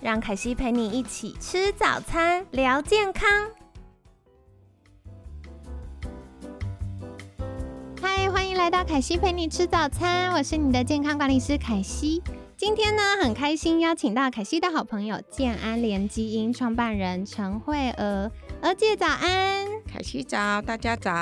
让凯西陪你一起吃早餐，聊健康。嗨，欢迎来到凯西陪你吃早餐，我是你的健康管理师凯西。今天呢，很开心邀请到凯西的好朋友健安联基因创办人陈慧娥，娥姐早安。凯西早，大家早。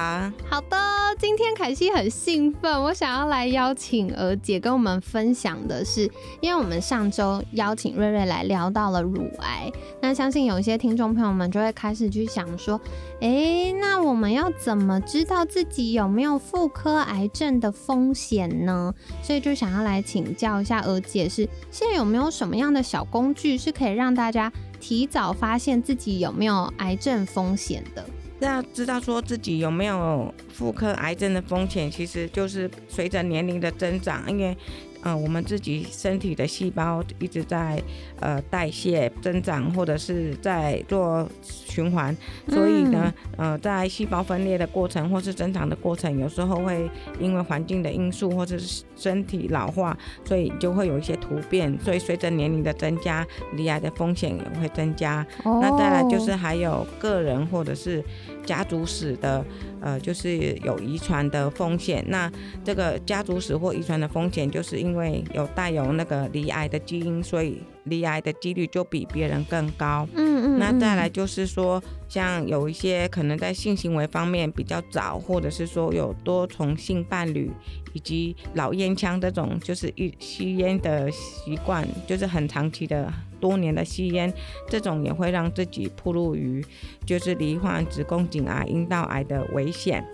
好的，今天凯西很兴奋，我想要来邀请娥姐跟我们分享的是，因为我们上周邀请瑞瑞来聊到了乳癌，那相信有一些听众朋友们就会开始去想说，哎，那我们要怎么知道自己有没有妇科癌症的风险呢？所以就想要来请教一下娥姐，是现在有没有什么样的小工具是可以让大家提早发现自己有没有癌症风险的？要知道说自己有没有妇科癌症的风险，其实就是随着年龄的增长，因为。呃，我们自己身体的细胞一直在呃代谢增长，或者是在做循环，所以呢，呃，在细胞分裂的过程或是增长的过程，有时候会因为环境的因素或者是身体老化，所以就会有一些突变。所以随着年龄的增加，离癌的风险也会增加。那再来就是还有个人或者是家族史的，呃，就是有遗传的风险。那这个家族史或遗传的风险，就是因因为有带有那个离癌的基因，所以离癌的几率就比别人更高。嗯嗯。那再来就是说，像有一些可能在性行为方面比较早，或者是说有多重性伴侣，以及老烟枪这种，就是一吸烟的习惯，就是很长期的多年的吸烟，这种也会让自己暴露于就是罹患子宫颈癌、阴道癌的危险。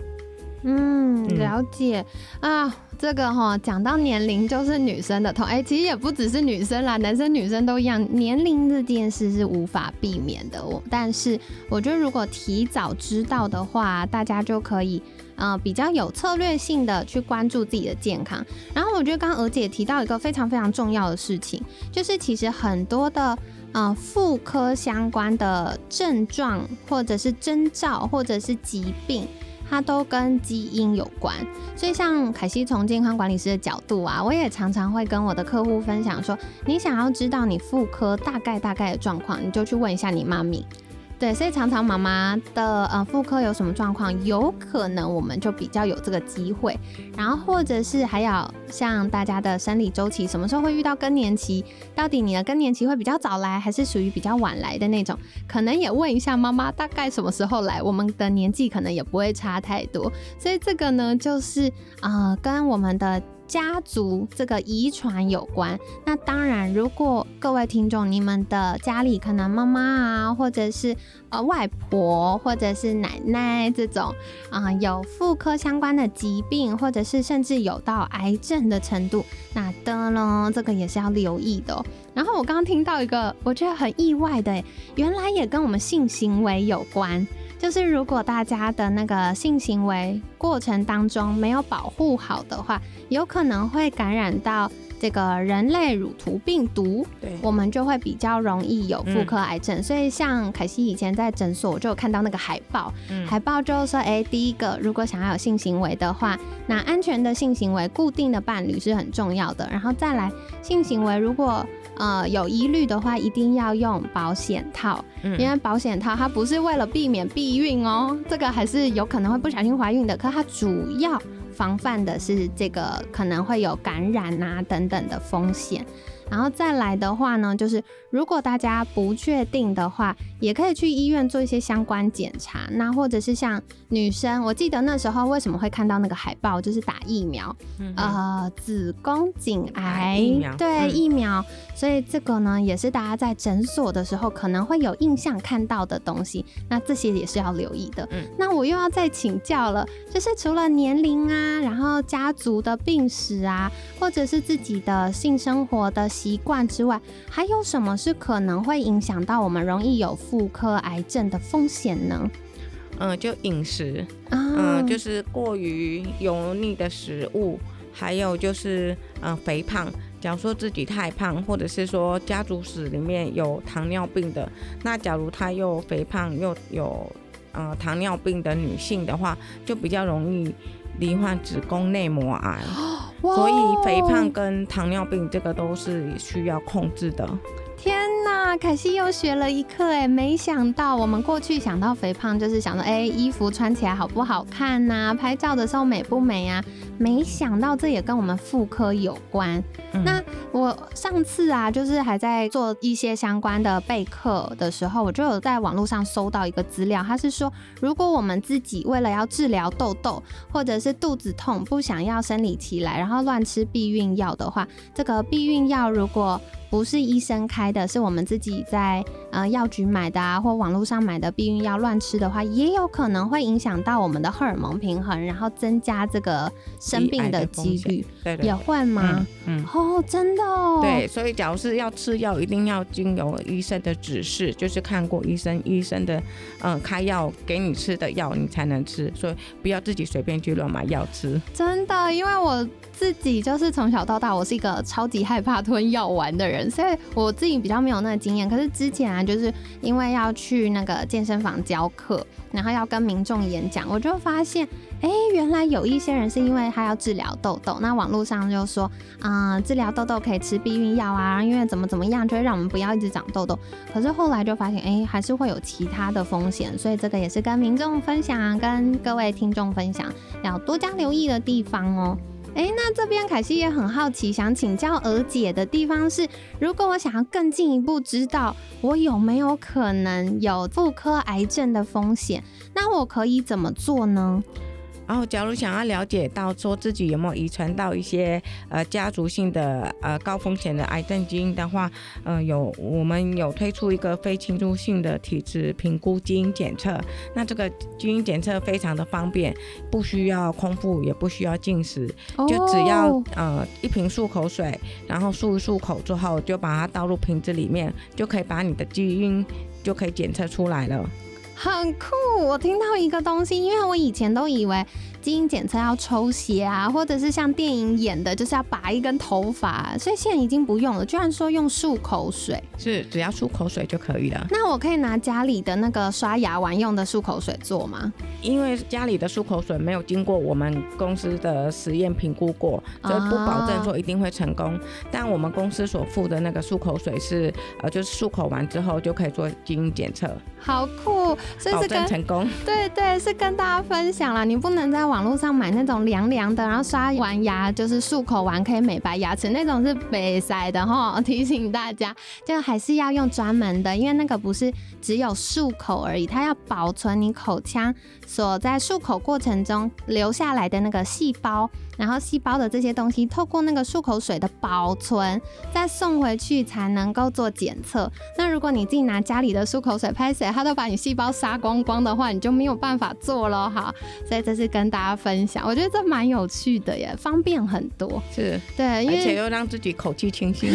嗯，了解啊。这个哈讲到年龄就是女生的痛，哎，其实也不只是女生啦，男生女生都一样，年龄这件事是无法避免的。我但是我觉得如果提早知道的话，大家就可以呃比较有策略性的去关注自己的健康。然后我觉得刚刚娥姐提到一个非常非常重要的事情，就是其实很多的呃妇科相关的症状或者是征兆或者是疾病。它都跟基因有关，所以像凯西从健康管理师的角度啊，我也常常会跟我的客户分享说，你想要知道你妇科大概大概的状况，你就去问一下你妈咪。对，所以常常妈妈的呃妇科有什么状况，有可能我们就比较有这个机会。然后或者是还有像大家的生理周期，什么时候会遇到更年期？到底你的更年期会比较早来，还是属于比较晚来的那种？可能也问一下妈妈大概什么时候来，我们的年纪可能也不会差太多。所以这个呢，就是啊，跟我们的。家族这个遗传有关，那当然，如果各位听众，你们的家里可能妈妈啊，或者是呃外婆，或者是奶奶这种啊，有妇科相关的疾病，或者是甚至有到癌症的程度，那的呢，这个也是要留意的。然后我刚刚听到一个，我觉得很意外的，原来也跟我们性行为有关。就是如果大家的那个性行为过程当中没有保护好的话，有可能会感染到这个人类乳头病毒，对，我们就会比较容易有妇科癌症。所以像凯西以前在诊所，我就有看到那个海报，海报就是说，哎，第一个，如果想要有性行为的话，那安全的性行为、固定的伴侣是很重要的。然后再来，性行为如果呃，有疑虑的话，一定要用保险套，因为保险套它不是为了避免避孕哦，这个还是有可能会不小心怀孕的，可它主要防范的是这个可能会有感染啊等等的风险。然后再来的话呢，就是如果大家不确定的话，也可以去医院做一些相关检查。那或者是像女生，我记得那时候为什么会看到那个海报，就是打疫苗，呃，子宫颈癌对疫苗。所以这个呢，也是大家在诊所的时候可能会有印象看到的东西。那这些也是要留意的。嗯那我又要再请教了，就是除了年龄啊，然后家族的病史啊，或者是自己的性生活的。习惯之外，还有什么是可能会影响到我们容易有妇科癌症的风险呢？嗯，就饮食，嗯，就是过于油腻的食物，还有就是嗯肥胖。假如说自己太胖，或者是说家族史里面有糖尿病的，那假如她又肥胖又有呃糖尿病的女性的话，就比较容易罹患子宫内膜癌。所以肥胖跟糖尿病这个都是需要控制的。天呐，凯西又学了一课哎！没想到我们过去想到肥胖，就是想到哎，衣服穿起来好不好看呐？拍照的时候美不美啊？没想到这也跟我们妇科有关。那我上次啊，就是还在做一些相关的备课的时候，我就有在网络上搜到一个资料，它是说，如果我们自己为了要治疗痘痘，或者是肚子痛不想要生理期来，然后乱吃避孕药的话，这个避孕药如果不是医生开的，是我们自己在呃药局买的啊，或网络上买的避孕药乱吃的话，也有可能会影响到我们的荷尔蒙平衡，然后增加这个生病的几率，也会吗？嗯，哦，真的哦。对，所以假如是要吃药，一定要经由医生的指示，就是看过医生，医生的嗯开药给你吃的药，你才能吃，所以不要自己随便去乱买药吃。真的，因为我。自己就是从小到大，我是一个超级害怕吞药丸的人，所以我自己比较没有那个经验。可是之前啊，就是因为要去那个健身房教课，然后要跟民众演讲，我就发现，哎，原来有一些人是因为他要治疗痘痘，那网络上就说，啊，治疗痘痘可以吃避孕药啊，因为怎么怎么样就会让我们不要一直长痘痘。可是后来就发现，哎，还是会有其他的风险，所以这个也是跟民众分享，跟各位听众分享，要多加留意的地方哦。哎，那这边凯西也很好奇，想请教娥姐的地方是，如果我想要更进一步知道我有没有可能有妇科癌症的风险，那我可以怎么做呢？然后，假如想要了解到说自己有没有遗传到一些呃家族性的呃高风险的癌症基因的话，呃，有我们有推出一个非侵入性的体质评估基因检测。那这个基因检测非常的方便，不需要空腹，也不需要进食，就只要呃一瓶漱口水，然后漱一漱口之后，就把它倒入瓶子里面，就可以把你的基因就可以检测出来了。很酷！我听到一个东西，因为我以前都以为。基因检测要抽血啊，或者是像电影演的，就是要拔一根头发，所以现在已经不用了。居然说用漱口水，是只要漱口水就可以了。那我可以拿家里的那个刷牙完用的漱口水做吗？因为家里的漱口水没有经过我们公司的实验评估过，所以不保证说一定会成功。但我们公司所付的那个漱口水是，呃，就是漱口完之后就可以做基因检测，好酷，保证成功。对对，是跟大家分享了，你不能在。网络上买那种凉凉的，然后刷完牙就是漱口完可以美白牙齿那种是北塞的哈，提醒大家，就还是要用专门的，因为那个不是只有漱口而已，它要保存你口腔所在漱口过程中留下来的那个细胞。然后细胞的这些东西透过那个漱口水的保存，再送回去才能够做检测。那如果你自己拿家里的漱口水拍水，它都把你细胞杀光光的话，你就没有办法做了哈。所以这是跟大家分享，我觉得这蛮有趣的耶，方便很多。是，对，而且又让自己口气清新，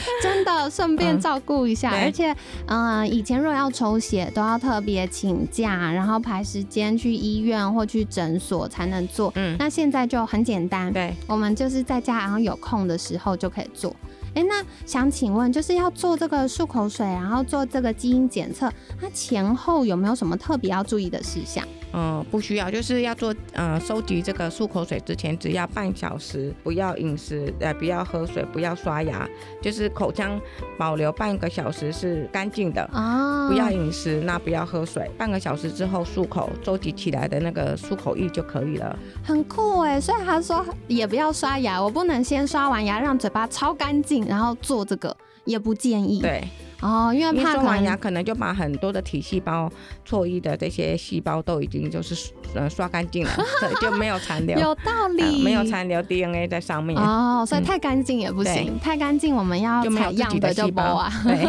真的顺便照顾一下。而且，嗯，以前若要抽血都要特别请假，然后排时间去医院或去诊所才能做。嗯，那现在。就很简单，对，我们就是在家，然后有空的时候就可以做。哎，那想请问，就是要做这个漱口水，然后做这个基因检测，它前后有没有什么特别要注意的事项？嗯，不需要，就是要做呃收集这个漱口水之前，只要半小时，不要饮食，呃，不要喝水，不要刷牙，就是口腔保留半个小时是干净的啊。不要饮食，那不要喝水，半个小时之后漱口，收集起来的那个漱口液就可以了。很酷哎，所以他说也不要刷牙，我不能先刷完牙让嘴巴超干净，然后做这个也不建议。对。哦，因为怕刷完牙可能就把很多的体细胞错一的这些细胞都已经就是呃刷干净了，就没有残留。有道理，没有残留 DNA 在上面。哦，所以太干净也不行，太干净我们要采样的就包啊。对，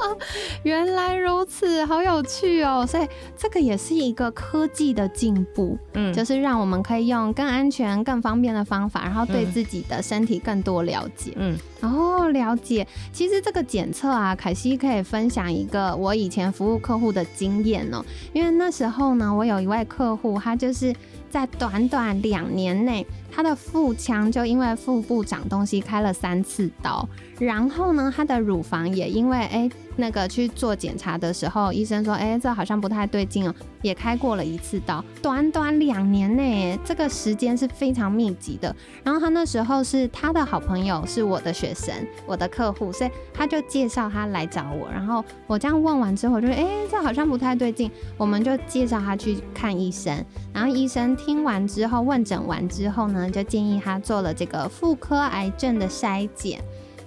原来如此，好有趣哦。所以这个也是一个科技的进步，嗯，就是让我们可以用更安全、更方便的方法，然后对自己的身体更多了解。嗯，哦，了解。其实这个检测啊，凯西可以分享一个我以前服务客户的经验哦。因为那时候呢，我有一位客户，他就是在短短两年内。他的腹腔就因为腹部长东西开了三次刀，然后呢，他的乳房也因为哎那个去做检查的时候，医生说哎这好像不太对劲哦，也开过了一次刀。短短两年内，这个时间是非常密集的。然后他那时候是他的好朋友，是我的学生，我的客户，所以他就介绍他来找我。然后我这样问完之后，就哎这好像不太对劲，我们就介绍他去看医生。然后医生听完之后，问诊完之后呢？就建议他做了这个妇科癌症的筛检，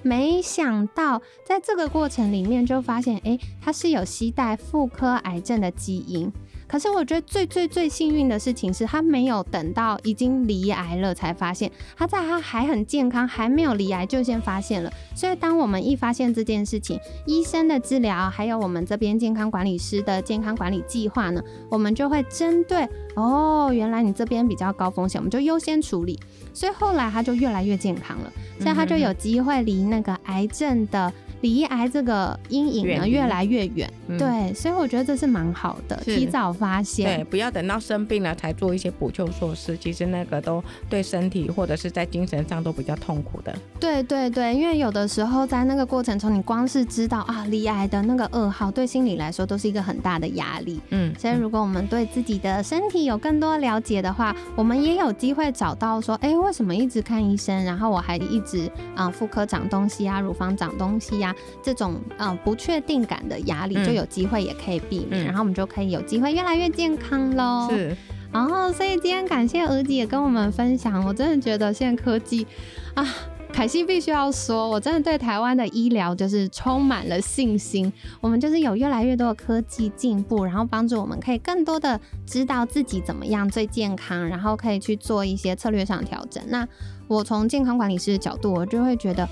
没想到在这个过程里面就发现，哎，他是有携带妇科癌症的基因。可是我觉得最最最幸运的事情是他没有等到已经离癌了才发现，他在他还很健康还没有离癌就先发现了。所以当我们一发现这件事情，医生的治疗还有我们这边健康管理师的健康管理计划呢，我们就会针对哦，原来你这边比较高风险，我们就优先处理。所以后来他就越来越健康了，所以他就有机会离那个癌症的。离癌这个阴影呢越来越远，对，所以我觉得这是蛮好的，提早发现，对，不要等到生病了才做一些补救措施，其实那个都对身体或者是在精神上都比较痛苦的。对对对，因为有的时候在那个过程中，你光是知道啊离癌的那个噩耗，对心理来说都是一个很大的压力。嗯，所以如果我们对自己的身体有更多了解的话，我们也有机会找到说，哎，为什么一直看医生，然后我还一直啊妇科长东西啊，乳房长东西呀？这种嗯不确定感的压力就有机会也可以避免，然后我们就可以有机会越来越健康喽。是，然后所以今天感谢娥姐跟我们分享，我真的觉得现在科技啊，凯西必须要说，我真的对台湾的医疗就是充满了信心。我们就是有越来越多的科技进步，然后帮助我们可以更多的知道自己怎么样最健康，然后可以去做一些策略上调整。那我从健康管理师的角度，我就会觉得。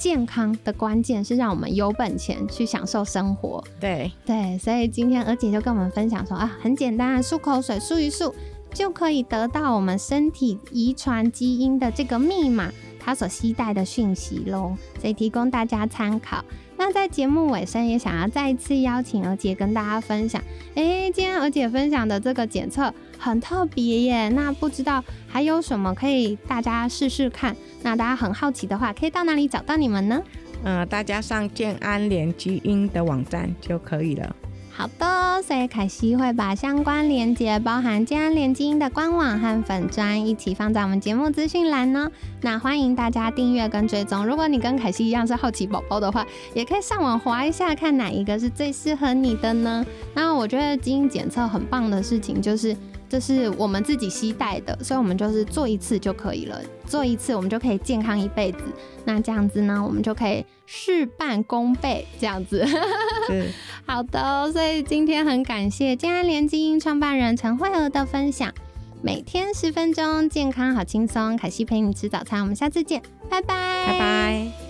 健康的关键是让我们有本钱去享受生活。对对，所以今天娥姐就跟我们分享说啊，很简单，漱口水漱一漱就可以得到我们身体遗传基因的这个密码，它所携带的讯息喽，所以提供大家参考。那在节目尾声，也想要再一次邀请娥姐跟大家分享。哎，今天娥姐分享的这个检测很特别耶。那不知道还有什么可以大家试试看？那大家很好奇的话，可以到哪里找到你们呢？嗯，大家上健安联基因的网站就可以了。好的，所以凯西会把相关链接，包含健安联基因的官网和粉砖，一起放在我们节目资讯栏呢。那欢迎大家订阅跟追踪。如果你跟凯西一样是好奇宝宝的话，也可以上网划一下，看哪一个是最适合你的呢？那我觉得基因检测很棒的事情就是。这是我们自己期待的，所以我们就是做一次就可以了，做一次我们就可以健康一辈子。那这样子呢，我们就可以事半功倍，这样子。好的，所以今天很感谢健安联基因创办人陈慧娥的分享。每天十分钟，健康好轻松，凯西陪你吃早餐，我们下次见，拜拜，拜拜。